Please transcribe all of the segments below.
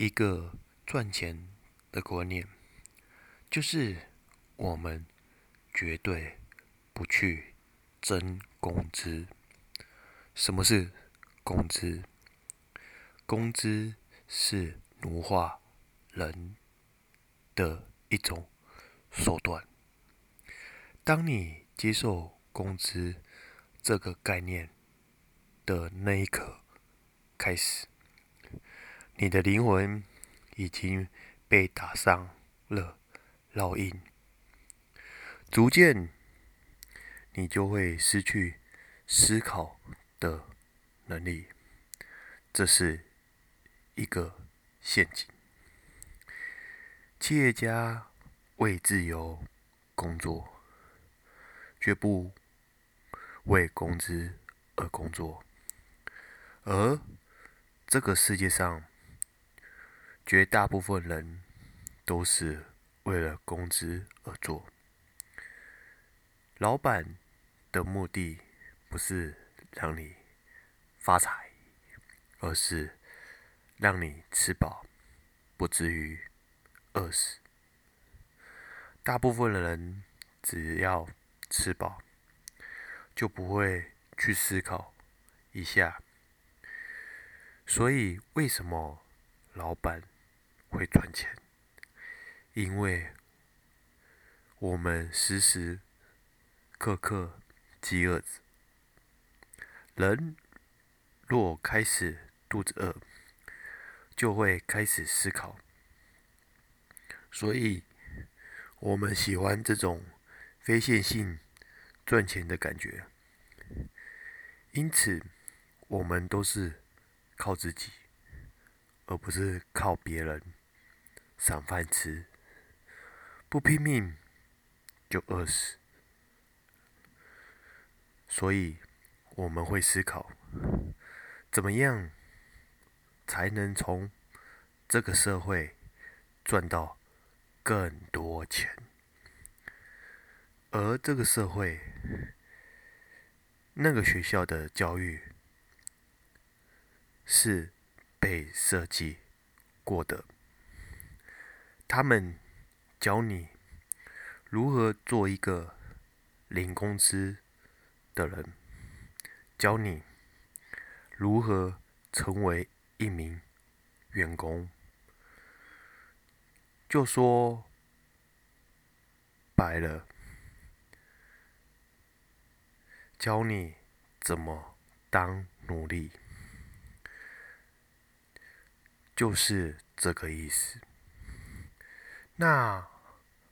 一个赚钱的观念，就是我们绝对不去争工资。什么是工资？工资是奴化人的一种手段。当你接受工资这个概念的那一刻开始，你的灵魂已经被打上了烙印，逐渐你就会失去思考的能力。这是一个陷阱。企业家为自由工作，绝不为工资而工作，而这个世界上。绝大部分人都是为了工资而做。老板的目的不是让你发财，而是让你吃饱，不至于饿死。大部分的人只要吃饱，就不会去思考一下。所以，为什么老板？会赚钱，因为我们时时刻刻饥饿着。人若开始肚子饿，就会开始思考，所以我们喜欢这种非线性赚钱的感觉。因此，我们都是靠自己，而不是靠别人。赏饭吃，不拼命就饿死。所以我们会思考，怎么样才能从这个社会赚到更多钱？而这个社会，那个学校的教育是被设计过的。他们教你如何做一个领工资的人，教你如何成为一名员工。就说白了，教你怎么当奴隶，就是这个意思。那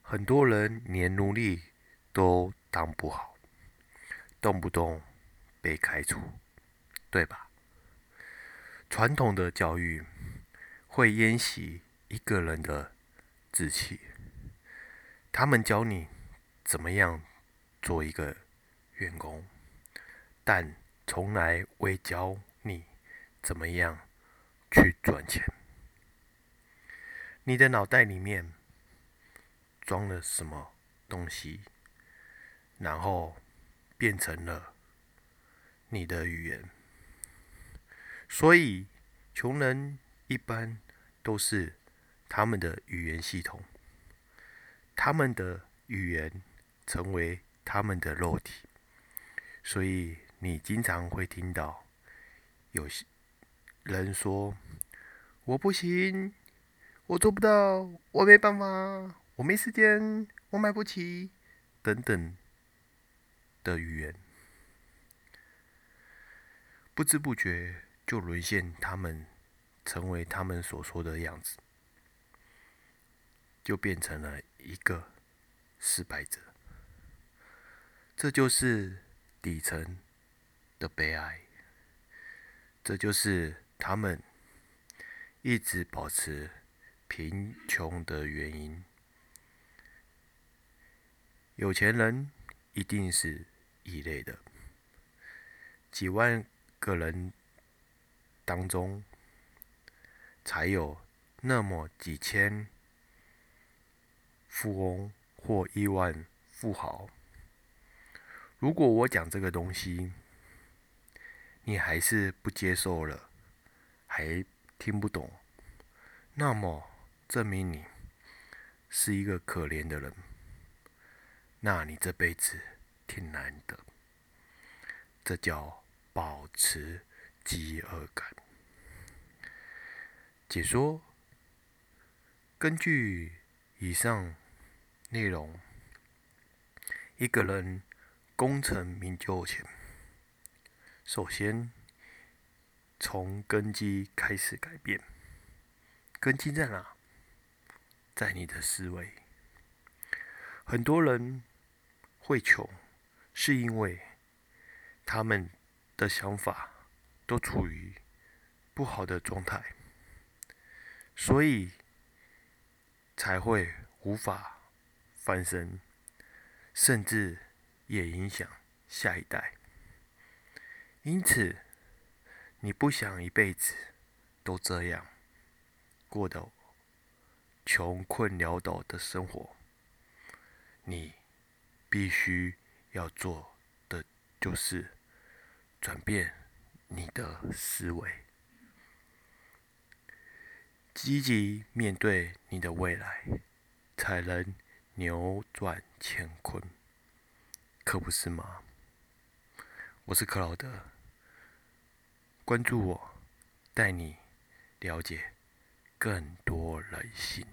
很多人连奴隶都当不好，动不动被开除，对吧？传统的教育会淹熄一个人的志气，他们教你怎么样做一个员工，但从来未教你怎么样去赚钱。你的脑袋里面。装了什么东西，然后变成了你的语言。所以，穷人一般都是他们的语言系统，他们的语言成为他们的肉体。所以，你经常会听到有些人说：“我不行，我做不到，我没办法。”我没时间，我买不起，等等的语言，不知不觉就沦陷，他们成为他们所说的样子，就变成了一个失败者。这就是底层的悲哀，这就是他们一直保持贫穷的原因。有钱人一定是异类的，几万个人当中，才有那么几千富翁或亿万富豪。如果我讲这个东西，你还是不接受了，还听不懂，那么证明你是一个可怜的人，那你这辈子挺难的。这叫保持饥饿感。解说：根据以上内容，一个人功成名就前，首先从根基开始改变。根基在哪？在你的思维。很多人会穷，是因为他们的想法都处于不好的状态。所以才会无法翻身，甚至也影响下一代。因此，你不想一辈子都这样过得穷困潦倒的生活，你必须要做的就是转变你的思维。积极面对你的未来，才能扭转乾坤，可不是吗？我是克劳德，关注我，带你了解更多人性。